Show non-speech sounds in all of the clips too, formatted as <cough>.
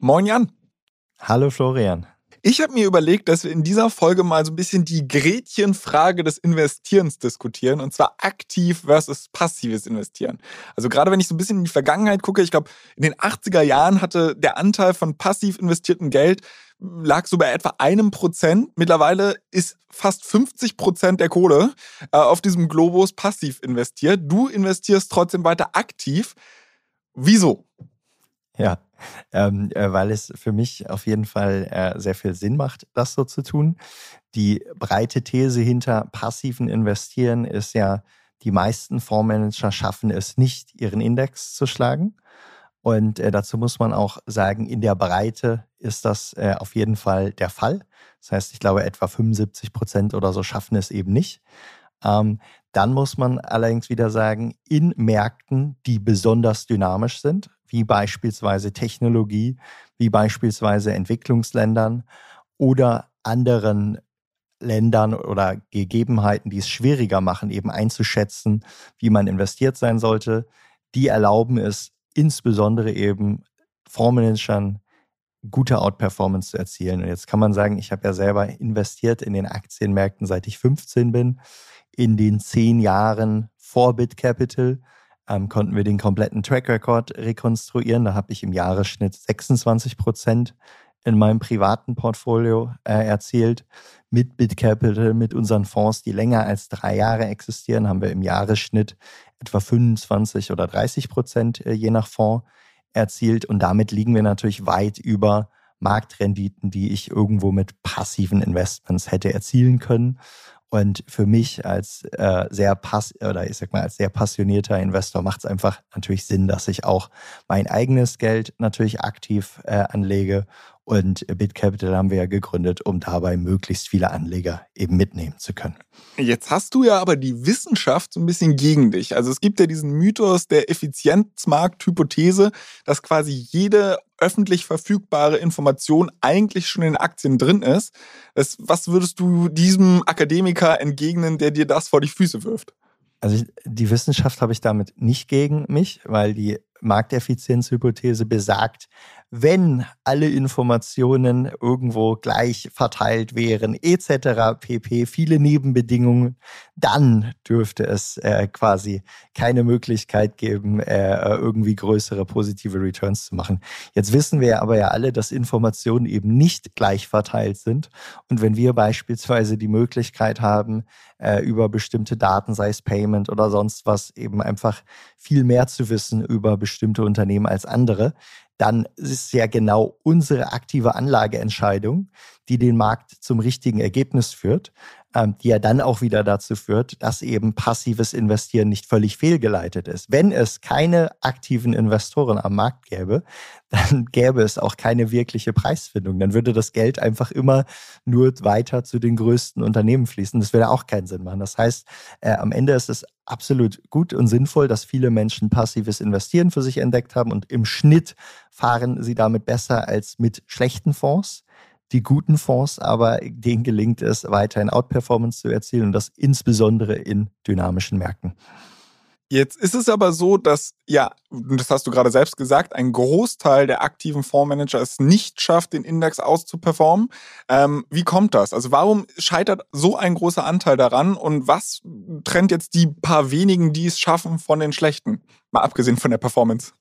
Moin Jan. Hallo Florian. Ich habe mir überlegt, dass wir in dieser Folge mal so ein bisschen die Gretchenfrage des Investierens diskutieren und zwar aktiv versus passives Investieren. Also gerade wenn ich so ein bisschen in die Vergangenheit gucke, ich glaube, in den 80er Jahren hatte der Anteil von passiv investiertem Geld lag so bei etwa einem Prozent. Mittlerweile ist fast 50 Prozent der Kohle äh, auf diesem Globus passiv investiert. Du investierst trotzdem weiter aktiv. Wieso? Ja, ähm, äh, weil es für mich auf jeden Fall äh, sehr viel Sinn macht, das so zu tun. Die breite These hinter passiven Investieren ist ja, die meisten Fondsmanager schaffen es nicht, ihren Index zu schlagen. Und äh, dazu muss man auch sagen, in der Breite ist das äh, auf jeden Fall der Fall. Das heißt, ich glaube, etwa 75 Prozent oder so schaffen es eben nicht. Ähm, dann muss man allerdings wieder sagen, in Märkten, die besonders dynamisch sind, wie beispielsweise Technologie, wie beispielsweise Entwicklungsländern oder anderen Ländern oder Gegebenheiten, die es schwieriger machen, eben einzuschätzen, wie man investiert sein sollte, die erlauben es insbesondere eben Fondsmanagern gute Outperformance zu erzielen. Und jetzt kann man sagen, ich habe ja selber investiert in den Aktienmärkten, seit ich 15 bin. In den zehn Jahren vor BitCapital ähm, konnten wir den kompletten Track Record rekonstruieren. Da habe ich im Jahresschnitt 26 Prozent in meinem privaten Portfolio äh, erzielt. Mit BitCapital, mit unseren Fonds, die länger als drei Jahre existieren, haben wir im Jahresschnitt etwa 25 oder 30 Prozent äh, je nach Fonds erzielt. Und damit liegen wir natürlich weit über Marktrenditen, die ich irgendwo mit passiven Investments hätte erzielen können. Und für mich als äh, sehr pass oder ich sag mal als sehr passionierter Investor macht es einfach natürlich Sinn, dass ich auch mein eigenes Geld natürlich aktiv äh, anlege und BitCapital haben wir ja gegründet, um dabei möglichst viele Anleger eben mitnehmen zu können. Jetzt hast du ja aber die Wissenschaft so ein bisschen gegen dich. Also es gibt ja diesen Mythos der Effizienzmarkthypothese, dass quasi jede öffentlich verfügbare Information eigentlich schon in Aktien drin ist. Was würdest du diesem Akademiker entgegnen, der dir das vor die Füße wirft? Also die Wissenschaft habe ich damit nicht gegen mich, weil die Markteffizienzhypothese besagt, wenn alle Informationen irgendwo gleich verteilt wären, etc., pp, viele Nebenbedingungen, dann dürfte es äh, quasi keine Möglichkeit geben, äh, irgendwie größere positive Returns zu machen. Jetzt wissen wir aber ja alle, dass Informationen eben nicht gleich verteilt sind. Und wenn wir beispielsweise die Möglichkeit haben, äh, über bestimmte Daten, sei es Payment oder sonst was, eben einfach viel mehr zu wissen über bestimmte Unternehmen als andere, dann ist es ja genau unsere aktive Anlageentscheidung, die den Markt zum richtigen Ergebnis führt, ähm, die ja dann auch wieder dazu führt, dass eben passives Investieren nicht völlig fehlgeleitet ist. Wenn es keine aktiven Investoren am Markt gäbe, <laughs> dann gäbe es auch keine wirkliche Preisfindung. Dann würde das Geld einfach immer nur weiter zu den größten Unternehmen fließen. Das würde auch keinen Sinn machen. Das heißt, äh, am Ende ist es absolut gut und sinnvoll, dass viele Menschen passives Investieren für sich entdeckt haben und im Schnitt fahren sie damit besser als mit schlechten Fonds die guten Fonds, aber denen gelingt es, weiterhin Outperformance zu erzielen und das insbesondere in dynamischen Märkten. Jetzt ist es aber so, dass, ja, das hast du gerade selbst gesagt, ein Großteil der aktiven Fondsmanager es nicht schafft, den Index auszuperformen. Ähm, wie kommt das? Also warum scheitert so ein großer Anteil daran und was trennt jetzt die paar wenigen, die es schaffen, von den schlechten? Mal abgesehen von der Performance.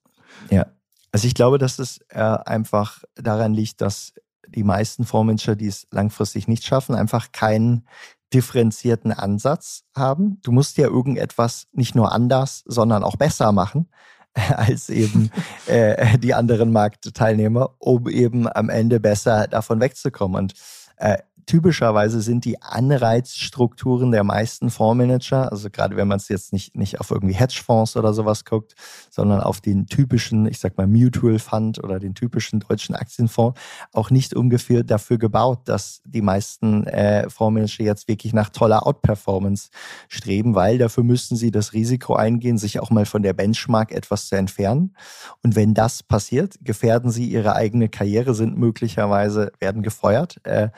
Ja, also ich glaube, dass es äh, einfach daran liegt, dass die meisten Fondsmanager, die es langfristig nicht schaffen, einfach keinen differenzierten Ansatz haben. Du musst ja irgendetwas nicht nur anders, sondern auch besser machen <laughs> als eben <laughs> äh, die anderen Marktteilnehmer, um eben am Ende besser davon wegzukommen. Und äh, typischerweise sind die Anreizstrukturen der meisten Fondsmanager, also gerade wenn man es jetzt nicht, nicht auf irgendwie Hedgefonds oder sowas guckt, sondern auf den typischen, ich sag mal, Mutual Fund oder den typischen deutschen Aktienfonds, auch nicht ungefähr dafür gebaut, dass die meisten äh, Fondsmanager jetzt wirklich nach toller Outperformance streben, weil dafür müssten sie das Risiko eingehen, sich auch mal von der Benchmark etwas zu entfernen. Und wenn das passiert, gefährden sie ihre eigene Karriere, sind möglicherweise, werden gefeuert. Äh,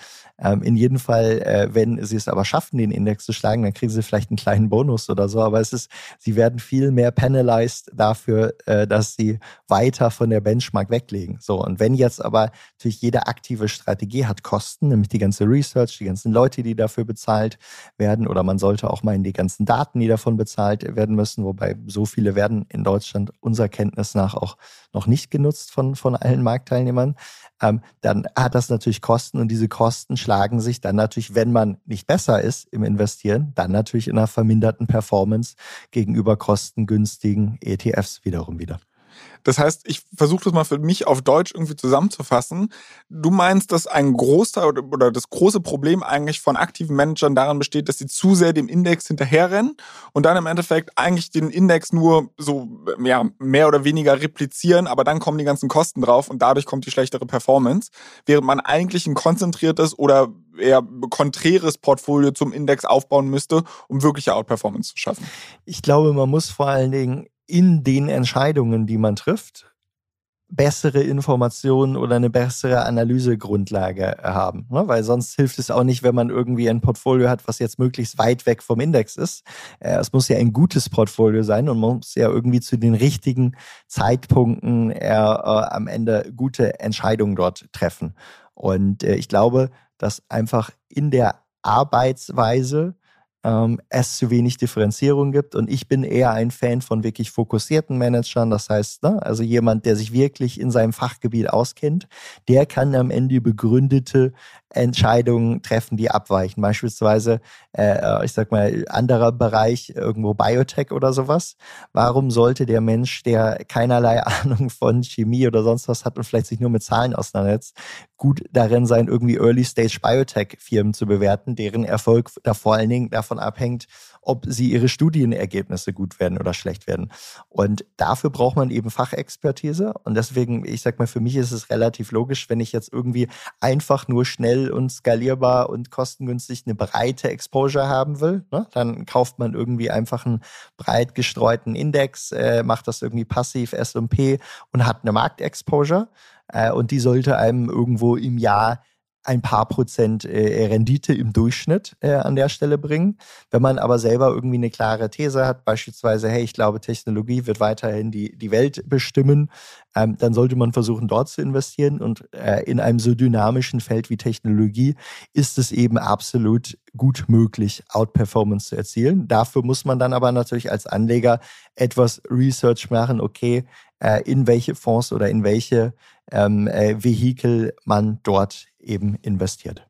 ähm, in jedem Fall, äh, wenn sie es aber schaffen, den Index zu schlagen, dann kriegen sie vielleicht einen kleinen Bonus oder so. Aber es ist, sie werden viel mehr penalized dafür, äh, dass sie weiter von der Benchmark weglegen. So. Und wenn jetzt aber natürlich jede aktive Strategie hat Kosten, nämlich die ganze Research, die ganzen Leute, die dafür bezahlt werden, oder man sollte auch mal in die ganzen Daten, die davon bezahlt werden müssen, wobei so viele werden in Deutschland unserer Kenntnis nach auch noch nicht genutzt von, von allen Marktteilnehmern ähm, dann hat das natürlich Kosten und diese Kosten schlagen sich dann natürlich, wenn man nicht besser ist im Investieren, dann natürlich in einer verminderten Performance gegenüber kostengünstigen ETFs wiederum wieder. Das heißt, ich versuche das mal für mich auf Deutsch irgendwie zusammenzufassen. Du meinst, dass ein Großteil oder das große Problem eigentlich von aktiven Managern daran besteht, dass sie zu sehr dem Index hinterherrennen und dann im Endeffekt eigentlich den Index nur so ja, mehr oder weniger replizieren, aber dann kommen die ganzen Kosten drauf und dadurch kommt die schlechtere Performance, während man eigentlich ein konzentriertes oder eher konträres Portfolio zum Index aufbauen müsste, um wirkliche Outperformance zu schaffen. Ich glaube, man muss vor allen Dingen in den Entscheidungen, die man trifft, bessere Informationen oder eine bessere Analysegrundlage haben. Ne? Weil sonst hilft es auch nicht, wenn man irgendwie ein Portfolio hat, was jetzt möglichst weit weg vom Index ist. Äh, es muss ja ein gutes Portfolio sein und man muss ja irgendwie zu den richtigen Zeitpunkten äh, am Ende gute Entscheidungen dort treffen. Und äh, ich glaube, dass einfach in der Arbeitsweise ähm, es zu wenig Differenzierung gibt. Und ich bin eher ein Fan von wirklich fokussierten Managern. Das heißt, ne, also jemand, der sich wirklich in seinem Fachgebiet auskennt, der kann am Ende begründete Entscheidungen treffen, die abweichen. Beispielsweise, äh, ich sag mal, anderer Bereich, irgendwo Biotech oder sowas. Warum sollte der Mensch, der keinerlei <laughs> Ahnung von Chemie oder sonst was hat und vielleicht sich nur mit Zahlen auseinandersetzt, gut darin sein, irgendwie Early-Stage Biotech-Firmen zu bewerten, deren Erfolg da vor allen Dingen davon abhängt, ob sie ihre Studienergebnisse gut werden oder schlecht werden. Und dafür braucht man eben Fachexpertise. Und deswegen, ich sag mal, für mich ist es relativ logisch, wenn ich jetzt irgendwie einfach nur schnell und skalierbar und kostengünstig eine breite Exposure haben will, ne? dann kauft man irgendwie einfach einen breit gestreuten Index, äh, macht das irgendwie passiv S&P und hat eine Marktexposure. Äh, und die sollte einem irgendwo im Jahr ein paar Prozent äh, Rendite im Durchschnitt äh, an der Stelle bringen. Wenn man aber selber irgendwie eine klare These hat, beispielsweise, hey, ich glaube, Technologie wird weiterhin die, die Welt bestimmen, ähm, dann sollte man versuchen, dort zu investieren. Und äh, in einem so dynamischen Feld wie Technologie ist es eben absolut gut möglich, Outperformance zu erzielen. Dafür muss man dann aber natürlich als Anleger etwas Research machen, okay, äh, in welche Fonds oder in welche ähm, äh, Vehikel man dort eben investiert.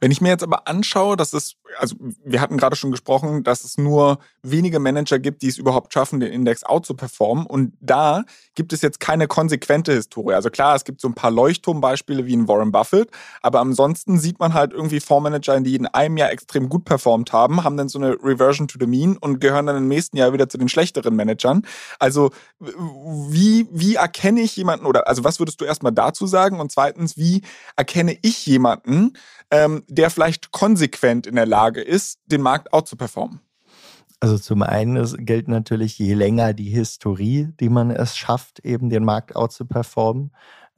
Wenn ich mir jetzt aber anschaue, dass es, also wir hatten gerade schon gesprochen, dass es nur wenige Manager gibt, die es überhaupt schaffen, den Index out zu performen. Und da gibt es jetzt keine konsequente Historie. Also klar, es gibt so ein paar Leuchtturmbeispiele wie in Warren Buffett, aber ansonsten sieht man halt irgendwie Fondsmanager, die in einem Jahr extrem gut performt haben, haben dann so eine Reversion to the mean und gehören dann im nächsten Jahr wieder zu den schlechteren Managern. Also wie, wie erkenne ich jemanden oder also was würdest du erstmal dazu sagen? Und zweitens, wie erkenne ich jemanden, ähm, der vielleicht konsequent in der Lage ist, den Markt out zu performen? Also zum einen gilt natürlich, je länger die Historie, die man es schafft, eben den Markt out zu performen,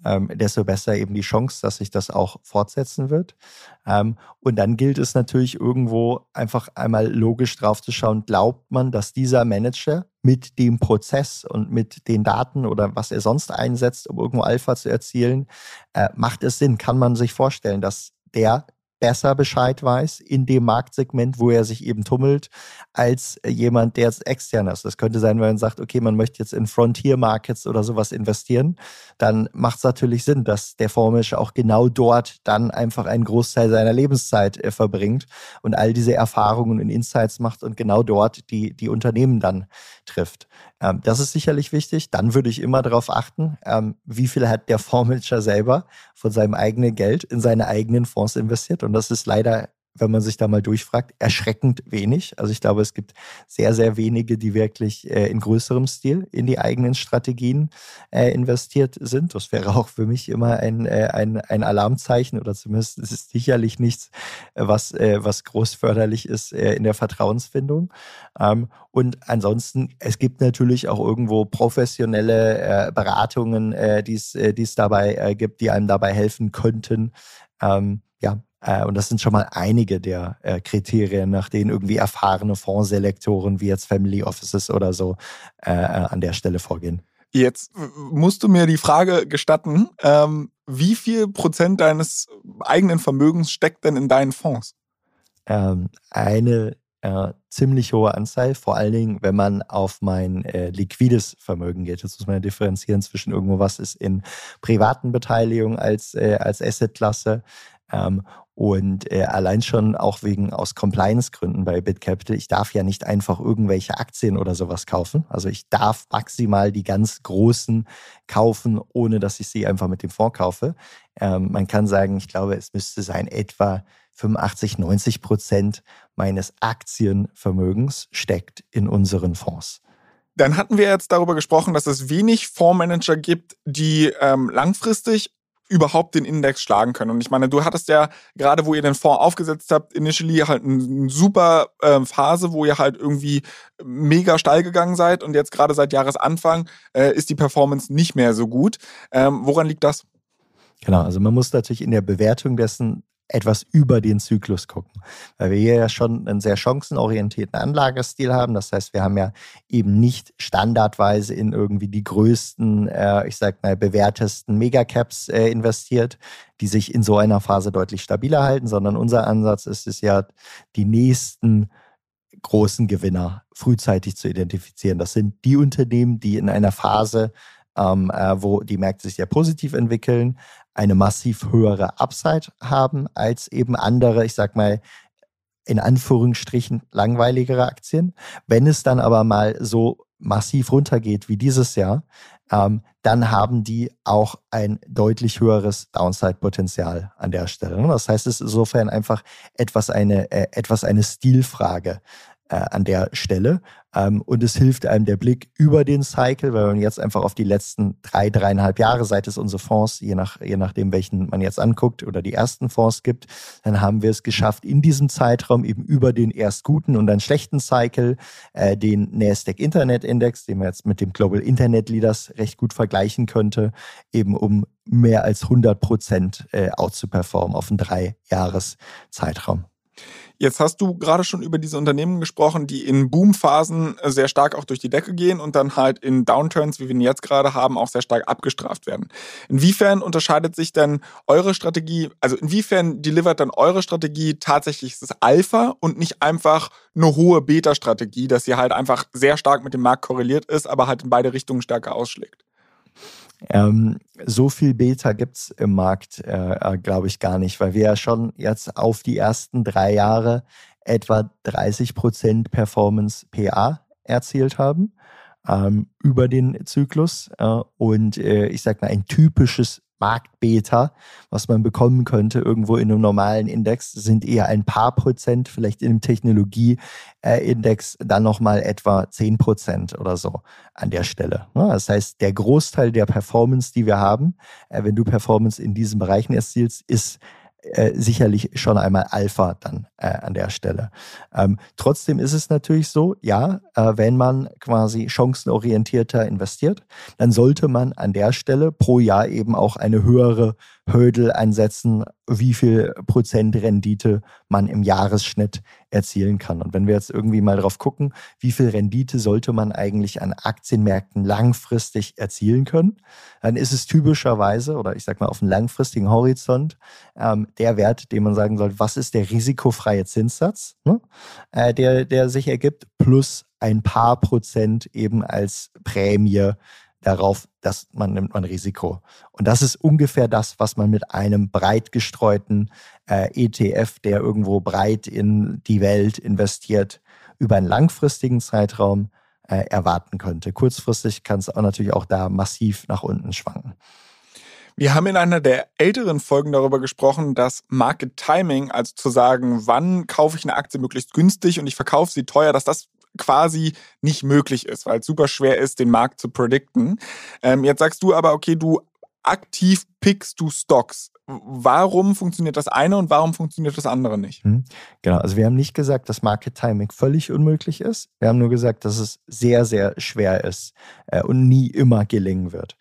ähm, desto besser eben die Chance, dass sich das auch fortsetzen wird. Ähm, und dann gilt es natürlich irgendwo einfach einmal logisch drauf zu schauen, glaubt man, dass dieser Manager mit dem Prozess und mit den Daten oder was er sonst einsetzt, um irgendwo Alpha zu erzielen, äh, macht es Sinn? Kann man sich vorstellen, dass der besser Bescheid weiß in dem Marktsegment, wo er sich eben tummelt, als jemand, der jetzt extern ist. Das könnte sein, wenn man sagt, okay, man möchte jetzt in Frontier Markets oder sowas investieren, dann macht es natürlich Sinn, dass der Fondsmanager auch genau dort dann einfach einen Großteil seiner Lebenszeit äh, verbringt und all diese Erfahrungen und Insights macht und genau dort die, die Unternehmen dann trifft. Ähm, das ist sicherlich wichtig. Dann würde ich immer darauf achten, ähm, wie viel hat der <laughs> Fondsmanager selber von seinem eigenen Geld in seine eigenen Fonds investiert. Und das ist leider wenn man sich da mal durchfragt, erschreckend wenig. Also ich glaube, es gibt sehr, sehr wenige, die wirklich äh, in größerem Stil in die eigenen Strategien äh, investiert sind. Das wäre auch für mich immer ein, äh, ein, ein Alarmzeichen oder zumindest ist es sicherlich nichts, äh, was, äh, was groß förderlich ist äh, in der Vertrauensfindung. Ähm, und ansonsten, es gibt natürlich auch irgendwo professionelle Beratungen, die es dabei gibt, die einem dabei helfen könnten. Ähm, ja, äh, und das sind schon mal einige der äh, Kriterien, nach denen irgendwie erfahrene Fondsselektoren wie jetzt Family Offices oder so äh, an der Stelle vorgehen. Jetzt musst du mir die Frage gestatten, ähm, wie viel Prozent deines eigenen Vermögens steckt denn in deinen Fonds? Ähm, eine äh, ziemlich hohe Anzahl, vor allen Dingen, wenn man auf mein äh, liquides Vermögen geht. Jetzt muss man ja differenzieren zwischen irgendwo, was ist in privaten Beteiligungen als, äh, als Assetklasse ähm, und äh, allein schon auch wegen aus Compliance-Gründen bei BitCapital, ich darf ja nicht einfach irgendwelche Aktien oder sowas kaufen. Also ich darf maximal die ganz großen kaufen, ohne dass ich sie einfach mit dem Fonds kaufe. Ähm, man kann sagen, ich glaube, es müsste sein, etwa 85, 90 Prozent meines Aktienvermögens steckt in unseren Fonds. Dann hatten wir jetzt darüber gesprochen, dass es wenig Fondsmanager gibt, die ähm, langfristig überhaupt den Index schlagen können. Und ich meine, du hattest ja gerade, wo ihr den Fonds aufgesetzt habt, initially halt eine super äh, Phase, wo ihr halt irgendwie mega steil gegangen seid und jetzt gerade seit Jahresanfang äh, ist die Performance nicht mehr so gut. Ähm, woran liegt das? Genau, also man muss natürlich in der Bewertung dessen etwas über den Zyklus gucken. Weil wir hier ja schon einen sehr chancenorientierten Anlagestil haben. Das heißt, wir haben ja eben nicht standardweise in irgendwie die größten, äh, ich sag mal, bewährtesten Megacaps äh, investiert, die sich in so einer Phase deutlich stabiler halten, sondern unser Ansatz ist es ja, die nächsten großen Gewinner frühzeitig zu identifizieren. Das sind die Unternehmen, die in einer Phase ähm, äh, wo die Märkte sich sehr positiv entwickeln, eine massiv höhere Upside haben als eben andere, ich sag mal, in Anführungsstrichen langweiligere Aktien. Wenn es dann aber mal so massiv runtergeht wie dieses Jahr, ähm, dann haben die auch ein deutlich höheres Downside-Potenzial an der Stelle. Das heißt, es ist insofern einfach etwas eine, äh, etwas eine Stilfrage äh, an der Stelle. Ähm, und es hilft einem der Blick über den Cycle, weil man jetzt einfach auf die letzten drei, dreieinhalb Jahre, seit es unsere Fonds, je, nach, je nachdem, welchen man jetzt anguckt oder die ersten Fonds gibt, dann haben wir es geschafft, in diesem Zeitraum eben über den erst guten und dann schlechten Cycle äh, den NASDAQ Internet Index, den man jetzt mit dem Global Internet Leaders recht gut vergleichen könnte, eben um mehr als 100 Prozent äh, outzuperformen auf einen drei Jahres Zeitraum. Jetzt hast du gerade schon über diese Unternehmen gesprochen, die in Boomphasen äh, sehr stark auch durch die Decke gehen und dann halt in Downturns, wie wir ihn jetzt gerade haben, auch sehr stark abgestraft werden. Inwiefern unterscheidet sich denn eure Strategie, also inwiefern delivert dann eure Strategie tatsächlich das Alpha und nicht einfach eine hohe Beta-Strategie, dass sie halt einfach sehr stark mit dem Markt korreliert ist, aber halt in beide Richtungen stärker ausschlägt? Ähm, so viel Beta gibt es im Markt, äh, äh glaube ich, gar nicht, weil wir ja schon jetzt auf die ersten drei Jahre etwa 30% Performance PA erzielt haben ähm, über den Zyklus. Äh, und äh, ich sage mal, ein typisches Marktbeta, was man bekommen könnte irgendwo in einem normalen Index, sind eher ein paar Prozent, vielleicht in einem Technologieindex dann nochmal etwa zehn Prozent oder so an der Stelle. Das heißt, der Großteil der Performance, die wir haben, äh, wenn du Performance in diesen Bereichen erzielst, ist äh, sicherlich schon einmal Alpha dann äh, an der Stelle. Ähm, trotzdem ist es natürlich so, ja, äh, wenn man quasi chancenorientierter investiert, dann sollte man an der Stelle pro Jahr eben auch eine höhere Hurdle einsetzen, wie viel Prozent Rendite man im Jahresschnitt erzielen kann. Und wenn wir jetzt irgendwie mal drauf gucken, wie viel Rendite sollte man eigentlich an Aktienmärkten langfristig erzielen können, dann ist es typischerweise, oder ich sag mal auf einem langfristigen Horizont, ähm, der Wert, den man sagen sollte, was ist der risikofreie Zinssatz, ne? äh, der, der sich ergibt, plus ein paar Prozent eben als Prämie darauf, dass man nimmt man Risiko. Und das ist ungefähr das, was man mit einem breit gestreuten äh, ETF, der irgendwo breit in die Welt investiert, über einen langfristigen Zeitraum äh, erwarten könnte. Kurzfristig kann es auch natürlich auch da massiv nach unten schwanken. Wir haben in einer der älteren Folgen darüber gesprochen, dass Market Timing, also zu sagen, wann kaufe ich eine Aktie möglichst günstig und ich verkaufe sie teuer, dass das quasi nicht möglich ist, weil es super schwer ist, den Markt zu predikten. Ähm, jetzt sagst du aber, okay, du aktiv pickst du Stocks. Warum funktioniert das eine und warum funktioniert das andere nicht? Hm, genau, also wir haben nicht gesagt, dass Market Timing völlig unmöglich ist. Wir haben nur gesagt, dass es sehr, sehr schwer ist äh, und nie immer gelingen wird.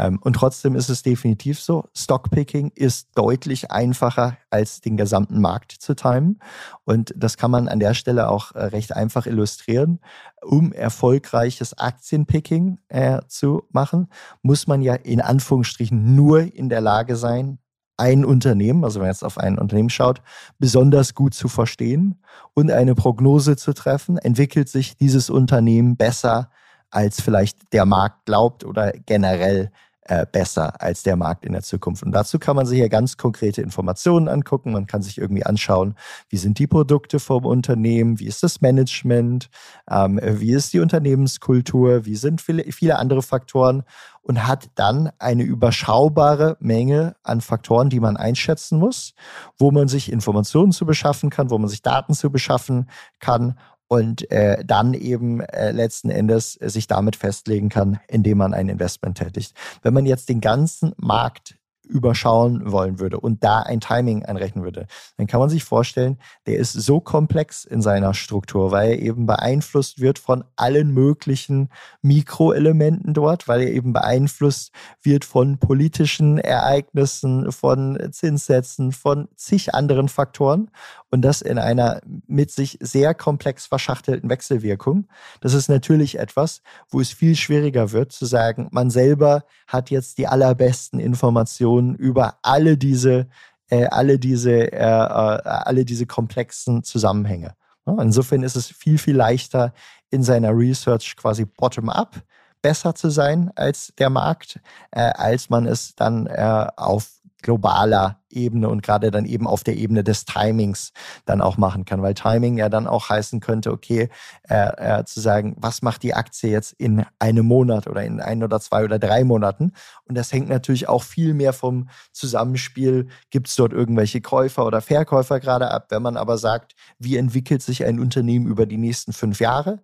Ähm, und trotzdem ist es definitiv so, Stockpicking ist deutlich einfacher als den gesamten Markt zu timen. Und das kann man an der Stelle auch äh, recht einfach illustrieren. Um erfolgreiches Aktienpicking äh, zu machen, muss man ja in Anführungsstrichen nur in der Lage sein, ein Unternehmen, also wenn man jetzt auf ein Unternehmen schaut, besonders gut zu verstehen und eine Prognose zu treffen, entwickelt sich dieses Unternehmen besser als vielleicht der Markt glaubt oder generell äh, besser als der Markt in der Zukunft. Und dazu kann man sich ja ganz konkrete Informationen angucken. Man kann sich irgendwie anschauen, wie sind die Produkte vom Unternehmen, wie ist das Management, ähm, wie ist die Unternehmenskultur, wie sind viele, viele andere Faktoren und hat dann eine überschaubare Menge an Faktoren, die man einschätzen muss, wo man sich Informationen zu beschaffen kann, wo man sich Daten zu beschaffen kann und äh, dann eben äh, letzten Endes äh, sich damit festlegen kann, indem man ein Investment tätigt. Wenn man jetzt den ganzen Markt überschauen wollen würde und da ein Timing anrechnen würde, dann kann man sich vorstellen, der ist so komplex in seiner Struktur, weil er eben beeinflusst wird von allen möglichen Mikroelementen dort, weil er eben beeinflusst wird von politischen Ereignissen, von Zinssätzen, von zig anderen Faktoren und das in einer mit sich sehr komplex verschachtelten Wechselwirkung. Das ist natürlich etwas, wo es viel schwieriger wird zu sagen, man selber hat jetzt die allerbesten Informationen über alle diese, äh, alle diese, äh, äh, alle diese komplexen Zusammenhänge. Insofern ist es viel, viel leichter in seiner Research quasi bottom-up besser zu sein als der Markt, äh, als man es dann äh, auf globaler Ebene und gerade dann eben auf der Ebene des Timings dann auch machen kann, weil Timing ja dann auch heißen könnte, okay, äh, äh, zu sagen, was macht die Aktie jetzt in einem Monat oder in ein oder zwei oder drei Monaten? Und das hängt natürlich auch viel mehr vom Zusammenspiel, gibt es dort irgendwelche Käufer oder Verkäufer gerade ab. Wenn man aber sagt, wie entwickelt sich ein Unternehmen über die nächsten fünf Jahre?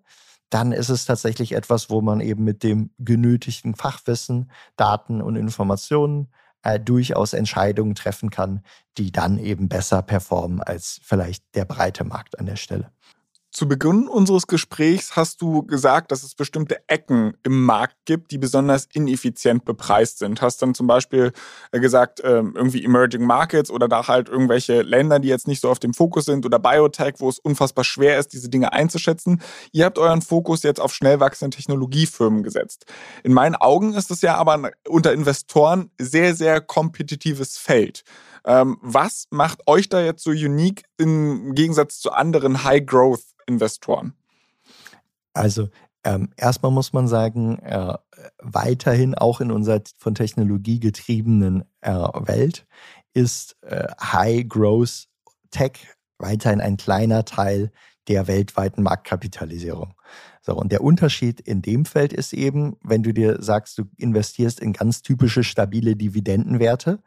dann ist es tatsächlich etwas, wo man eben mit dem genötigten Fachwissen, Daten und Informationen äh, durchaus Entscheidungen treffen kann, die dann eben besser performen als vielleicht der breite Markt an der Stelle. Zu Beginn unseres Gesprächs hast du gesagt, dass es bestimmte Ecken im Markt gibt, die besonders ineffizient bepreist sind. Hast dann zum Beispiel äh, gesagt, ähm, irgendwie Emerging Markets oder da halt irgendwelche Länder, die jetzt nicht so auf dem Fokus sind oder Biotech, wo es unfassbar schwer ist, diese Dinge einzuschätzen. Ihr habt euren Fokus jetzt auf schnell wachsende Technologiefirmen gesetzt. In meinen Augen ist es ja aber unter Investoren sehr, sehr kompetitives Feld. Ähm, was macht euch da jetzt so unique im Gegensatz zu anderen High-Growth-Investoren? Also ähm, erstmal muss man sagen, äh, weiterhin auch in unserer von Technologie getriebenen äh, Welt ist äh, High Growth Tech weiterhin ein kleiner Teil der weltweiten Marktkapitalisierung. So, und der Unterschied in dem Feld ist eben, wenn du dir sagst, du investierst in ganz typische stabile Dividendenwerte,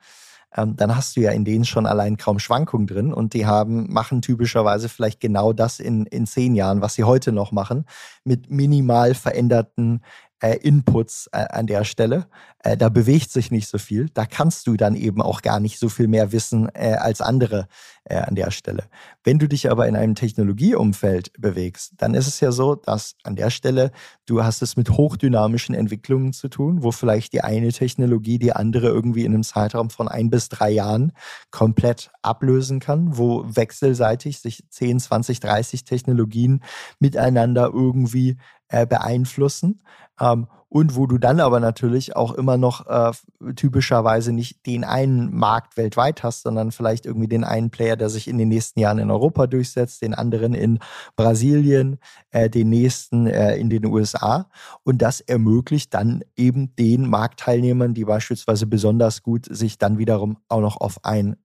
ähm, dann hast du ja in denen schon allein kaum Schwankungen drin und die haben, machen typischerweise vielleicht genau das in, in zehn Jahren, was sie heute noch machen, mit minimal veränderten äh, Inputs äh, an der Stelle. Äh, da bewegt sich nicht so viel. Da kannst du dann eben auch gar nicht so viel mehr wissen äh, als andere äh, an der Stelle. Wenn du dich aber in einem Technologieumfeld bewegst, dann ist es ja so, dass an der Stelle du hast es mit hochdynamischen Entwicklungen zu tun, wo vielleicht die eine Technologie die andere irgendwie in einem Zeitraum von ein bis drei Jahren komplett ablösen kann, wo wechselseitig sich 10, 20, 30 Technologien miteinander irgendwie äh, beeinflussen. Ähm, und wo du dann aber natürlich auch immer noch äh, typischerweise nicht den einen Markt weltweit hast, sondern vielleicht irgendwie den einen Player, der sich in den nächsten Jahren in Europa durchsetzt, den anderen in Brasilien, äh, den nächsten äh, in den USA. Und das ermöglicht dann eben den Marktteilnehmern, die beispielsweise besonders gut sich dann wiederum auch noch auf ein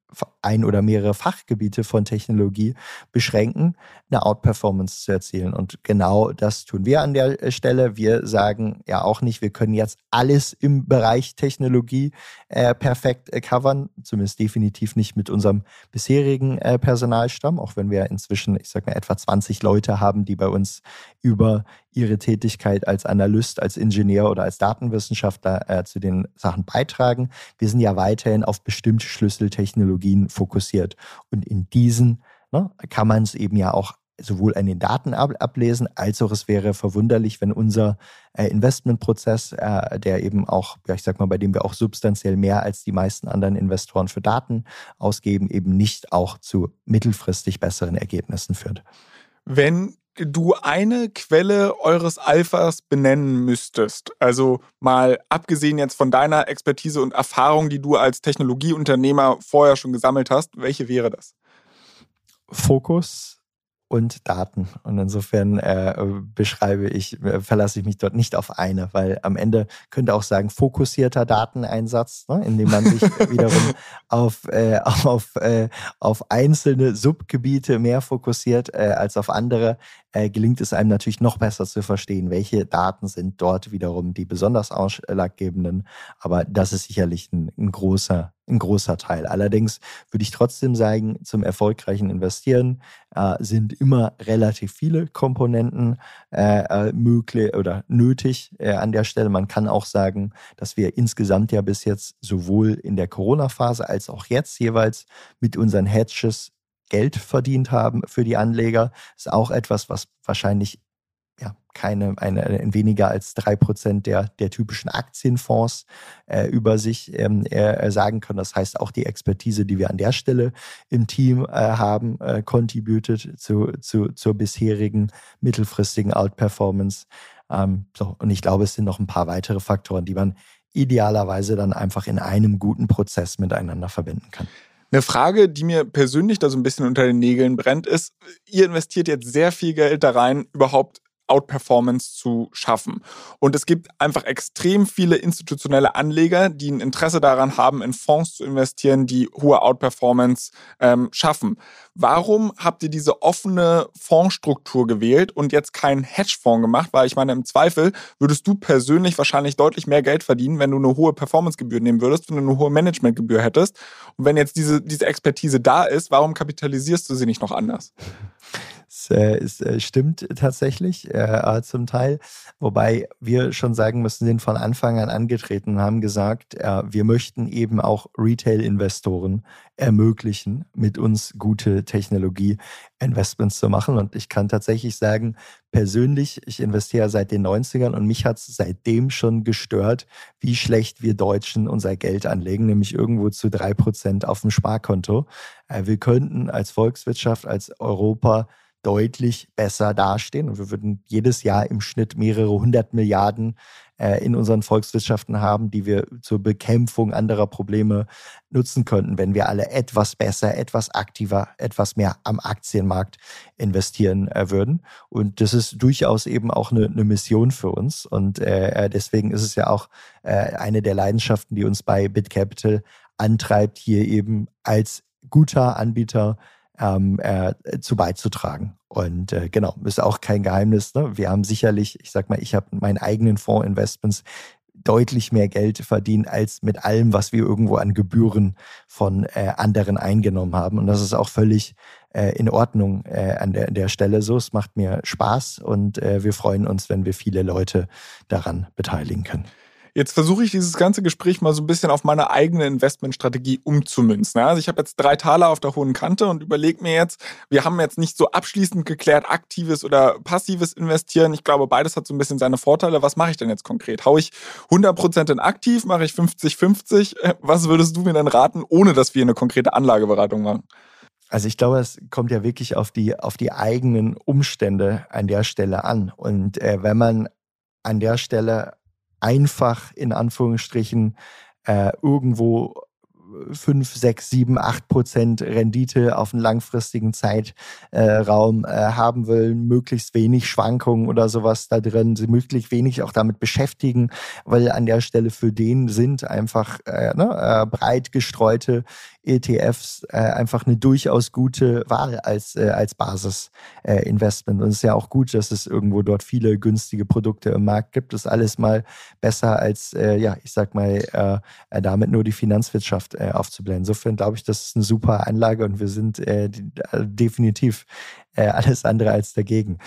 ein oder mehrere Fachgebiete von Technologie beschränken, eine Outperformance zu erzielen. Und genau das tun wir an der äh, Stelle. Wir sagen ja auch nicht, wir können jetzt alles im Bereich Technologie äh, perfekt äh, covern, zumindest definitiv nicht mit unserem bisherigen äh, Personalstamm, auch wenn wir inzwischen, ich sag mal, etwa 20 Leute haben, die bei uns über ihre Tätigkeit als Analyst, als Ingenieur oder als Datenwissenschaftler äh, zu den Sachen beitragen. Wir sind ja weiterhin auf bestimmte Schlüsseltechnologien fokussiert. Und in diesen ne, kann man es eben ja auch sowohl an den Daten ab ablesen, als auch es wäre verwunderlich, wenn unser äh, Investmentprozess, äh, der eben auch, ja, ich sag mal, bei dem wir auch substanziell mehr als die meisten anderen Investoren für Daten ausgeben, eben nicht auch zu mittelfristig besseren Ergebnissen führt. Wenn du eine Quelle eures Alphas benennen müsstest, also mal abgesehen jetzt von deiner Expertise und Erfahrung, die du als Technologieunternehmer vorher schon gesammelt hast, welche wäre das? Fokus und Daten. Und insofern äh, beschreibe ich, äh, verlasse ich mich dort nicht auf eine, weil am Ende könnte auch sagen, fokussierter Dateneinsatz, ne, indem man sich <laughs> wiederum auf, äh, auf, äh, auf einzelne Subgebiete mehr fokussiert äh, als auf andere, äh, gelingt es einem natürlich noch besser zu verstehen, welche Daten sind dort wiederum die besonders ausschlaggebenden. Aber das ist sicherlich ein, ein großer ein großer Teil. Allerdings würde ich trotzdem sagen, zum erfolgreichen Investieren äh, sind immer relativ viele Komponenten äh, äh, möglich oder nötig äh, an der Stelle. Man kann auch sagen, dass wir insgesamt ja bis jetzt sowohl in der Corona-Phase als auch jetzt jeweils mit unseren Hedges Geld verdient haben für die Anleger. Ist auch etwas, was wahrscheinlich ja, keine, eine, weniger als drei Prozent der, der typischen Aktienfonds äh, über sich ähm, äh, sagen können. Das heißt, auch die Expertise, die wir an der Stelle im Team äh, haben, äh, contributed zu, zu, zur bisherigen mittelfristigen Outperformance. Ähm, so, und ich glaube, es sind noch ein paar weitere Faktoren, die man idealerweise dann einfach in einem guten Prozess miteinander verbinden kann. Eine Frage, die mir persönlich da so ein bisschen unter den Nägeln brennt, ist, ihr investiert jetzt sehr viel Geld da rein, überhaupt Outperformance zu schaffen. Und es gibt einfach extrem viele institutionelle Anleger, die ein Interesse daran haben, in Fonds zu investieren, die hohe Outperformance ähm, schaffen. Warum habt ihr diese offene Fondsstruktur gewählt und jetzt keinen Hedgefonds gemacht? Weil ich meine, im Zweifel würdest du persönlich wahrscheinlich deutlich mehr Geld verdienen, wenn du eine hohe Performancegebühr nehmen würdest, wenn du eine hohe Managementgebühr hättest. Und wenn jetzt diese, diese Expertise da ist, warum kapitalisierst du sie nicht noch anders? Äh, es äh, stimmt tatsächlich äh, zum Teil, wobei wir schon sagen müssen, sind von Anfang an angetreten und haben gesagt, äh, wir möchten eben auch Retail-Investoren ermöglichen, mit uns gute Technologie-Investments zu machen. Und ich kann tatsächlich sagen, persönlich, ich investiere seit den 90ern und mich hat es seitdem schon gestört, wie schlecht wir Deutschen unser Geld anlegen, nämlich irgendwo zu drei Prozent auf dem Sparkonto. Äh, wir könnten als Volkswirtschaft, als Europa deutlich besser dastehen. Und wir würden jedes Jahr im Schnitt mehrere hundert Milliarden äh, in unseren Volkswirtschaften haben, die wir zur Bekämpfung anderer Probleme nutzen könnten, wenn wir alle etwas besser, etwas aktiver, etwas mehr am Aktienmarkt investieren äh, würden. Und das ist durchaus eben auch eine, eine Mission für uns. Und äh, deswegen ist es ja auch eine der Leidenschaften, die uns bei BitCapital antreibt, hier eben als guter Anbieter ähm, äh, zu beizutragen. Und äh, genau, ist auch kein Geheimnis. Ne? Wir haben sicherlich, ich sag mal, ich habe meinen eigenen Fondsinvestments deutlich mehr Geld verdient als mit allem, was wir irgendwo an Gebühren von äh, anderen eingenommen haben. Und das ist auch völlig äh, in Ordnung äh, an, der, an der Stelle so. Es macht mir Spaß und äh, wir freuen uns, wenn wir viele Leute daran beteiligen können. Jetzt versuche ich dieses ganze Gespräch mal so ein bisschen auf meine eigene Investmentstrategie umzumünzen. Also ich habe jetzt drei Taler auf der hohen Kante und überlege mir jetzt, wir haben jetzt nicht so abschließend geklärt, aktives oder passives Investieren. Ich glaube, beides hat so ein bisschen seine Vorteile. Was mache ich denn jetzt konkret? Hau ich 100% in aktiv, mache ich 50-50? Äh, <laughs> was würdest du mir denn raten, ohne dass wir eine konkrete Anlageberatung machen? Also ich glaube, es kommt ja wirklich auf die, auf die eigenen Umstände an der Stelle an. Und äh, wenn man an der Stelle einfach in Anführungsstrichen äh, irgendwo 5, 6, 7, 8 Prozent Rendite auf einen langfristigen Zeitraum äh, haben will, möglichst wenig Schwankungen oder sowas da drin, sie möglichst wenig auch damit beschäftigen, weil an der Stelle für den sind einfach äh, ne, äh, breit gestreute ETFs äh, einfach eine durchaus gute Wahl als, äh, als Basisinvestment. Äh, und es ist ja auch gut, dass es irgendwo dort viele günstige Produkte im Markt gibt. Das ist alles mal besser als, äh, ja, ich sag mal, äh, damit nur die Finanzwirtschaft äh, aufzublenden. Insofern glaube ich, das ist eine super Anlage und wir sind äh, definitiv alles andere als dagegen.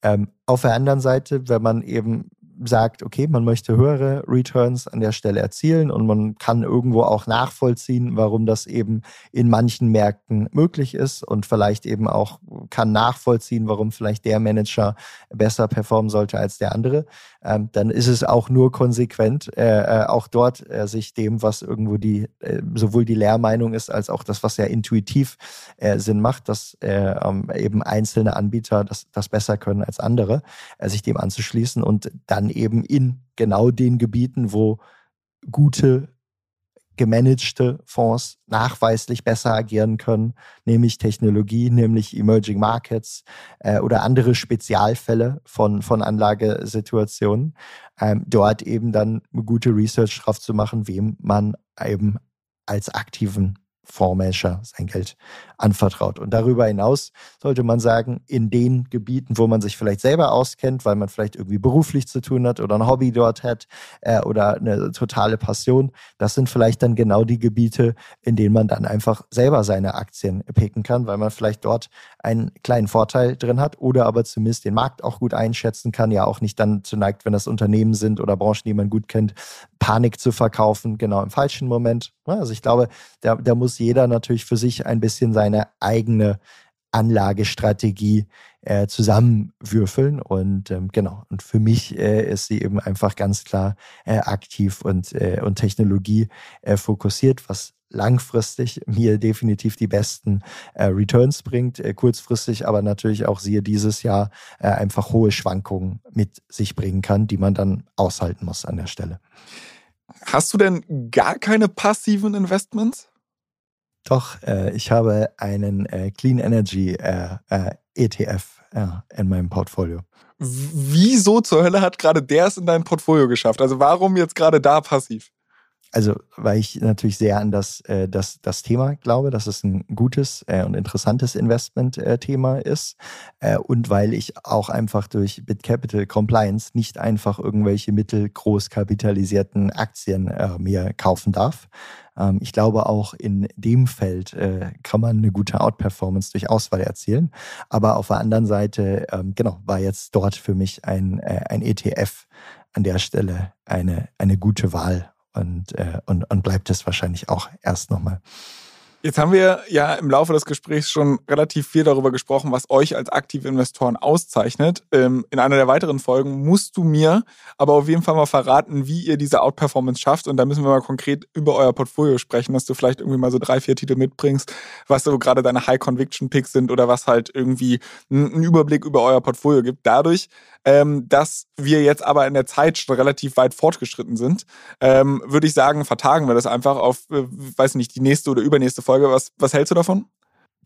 Ähm, auf der anderen Seite, wenn man eben sagt, okay, man möchte höhere Returns an der Stelle erzielen und man kann irgendwo auch nachvollziehen, warum das eben in manchen Märkten möglich ist und vielleicht eben auch kann nachvollziehen, warum vielleicht der Manager besser performen sollte als der andere, ähm, dann ist es auch nur konsequent, äh, äh, auch dort äh, sich dem, was irgendwo die, äh, sowohl die Lehrmeinung ist, als auch das, was ja intuitiv äh, Sinn macht, dass äh, ähm, eben einzelne Anbieter das, das besser können als andere, sich dem anzuschließen und dann dann eben in genau den Gebieten, wo gute gemanagte Fonds nachweislich besser agieren können, nämlich Technologie, nämlich Emerging Markets äh, oder andere Spezialfälle von, von Anlagesituationen, ähm, dort eben dann gute Research drauf zu machen, wem man eben als aktiven Fondsmanager sein Geld anvertraut. Und darüber hinaus sollte man sagen, in den Gebieten, wo man sich vielleicht selber auskennt, weil man vielleicht irgendwie beruflich zu tun hat oder ein Hobby dort hat äh, oder eine totale Passion, das sind vielleicht dann genau die Gebiete, in denen man dann einfach selber seine Aktien picken kann, weil man vielleicht dort einen kleinen Vorteil drin hat oder aber zumindest den Markt auch gut einschätzen kann, ja auch nicht dann zu neigt, wenn das Unternehmen sind oder Branchen, die man gut kennt, Panik zu verkaufen, genau im falschen Moment. Also ich glaube, da, da muss jeder natürlich für sich ein bisschen seine eigene Anlagestrategie äh, zusammenwürfeln. Und ähm, genau, und für mich äh, ist sie eben einfach ganz klar äh, aktiv und, äh, und Technologie äh, fokussiert, was langfristig mir definitiv die besten äh, Returns bringt, kurzfristig aber natürlich auch siehe dieses Jahr einfach hohe Schwankungen mit sich bringen kann, die man dann aushalten muss an der Stelle. Hast du denn gar keine passiven Investments? Doch, äh, ich habe einen äh, Clean Energy äh, ETF in meinem Portfolio. Wieso zur Hölle hat gerade der es in dein Portfolio geschafft? Also warum jetzt gerade da passiv? Also weil ich natürlich sehr an das, äh, das, das Thema glaube, dass es ein gutes äh, und interessantes Investment-Thema äh, ist äh, und weil ich auch einfach durch BitCapital Compliance nicht einfach irgendwelche mittelgroß kapitalisierten Aktien äh, mir kaufen darf. Ähm, ich glaube, auch in dem Feld äh, kann man eine gute Outperformance durch Auswahl erzielen. Aber auf der anderen Seite, ähm, genau, war jetzt dort für mich ein, ein ETF an der Stelle eine, eine gute Wahl und, äh, und, und bleibt es wahrscheinlich auch erst nochmal. Jetzt haben wir ja im Laufe des Gesprächs schon relativ viel darüber gesprochen, was euch als aktive Investoren auszeichnet. Ähm, in einer der weiteren Folgen musst du mir aber auf jeden Fall mal verraten, wie ihr diese Outperformance schafft. Und da müssen wir mal konkret über euer Portfolio sprechen, dass du vielleicht irgendwie mal so drei, vier Titel mitbringst, was so gerade deine High-Conviction-Picks sind oder was halt irgendwie einen Überblick über euer Portfolio gibt. Dadurch, ähm, dass wir jetzt aber in der Zeit schon relativ weit fortgeschritten sind, ähm, würde ich sagen, vertagen wir das einfach auf, äh, weiß nicht, die nächste oder übernächste Folge. Was, was hältst du davon?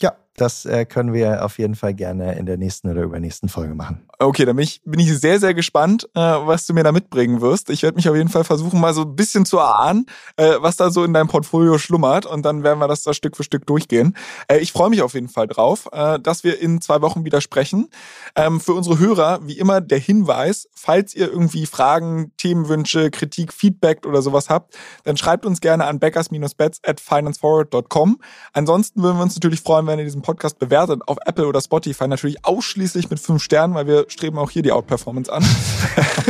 Ja, das äh, können wir auf jeden Fall gerne in der nächsten oder übernächsten Folge machen. Okay, dann bin ich, bin ich sehr, sehr gespannt, äh, was du mir da mitbringen wirst. Ich werde mich auf jeden Fall versuchen, mal so ein bisschen zu erahnen, äh, was da so in deinem Portfolio schlummert und dann werden wir das da Stück für Stück durchgehen. Äh, ich freue mich auf jeden Fall drauf, äh, dass wir in zwei Wochen wieder sprechen. Ähm, für unsere Hörer, wie immer, der Hinweis, falls ihr irgendwie Fragen, Themenwünsche, Kritik, Feedback oder sowas habt, dann schreibt uns gerne an backers-bets at financeforward.com. Ansonsten würden wir uns natürlich freuen, wenn ihr diesen Podcast bewertet auf Apple oder Spotify, natürlich ausschließlich mit fünf Sternen, weil wir streben auch hier die Outperformance an.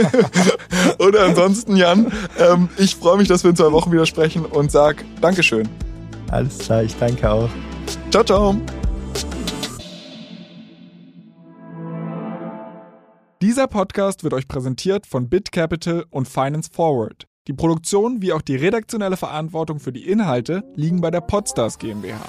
<laughs> oder ansonsten, Jan, ähm, ich freue mich, dass wir in zwei Wochen wieder sprechen und sag Dankeschön. Alles klar, ich danke auch. Ciao, ciao. Dieser Podcast wird euch präsentiert von BitCapital und Finance Forward. Die Produktion wie auch die redaktionelle Verantwortung für die Inhalte liegen bei der Podstars GmbH.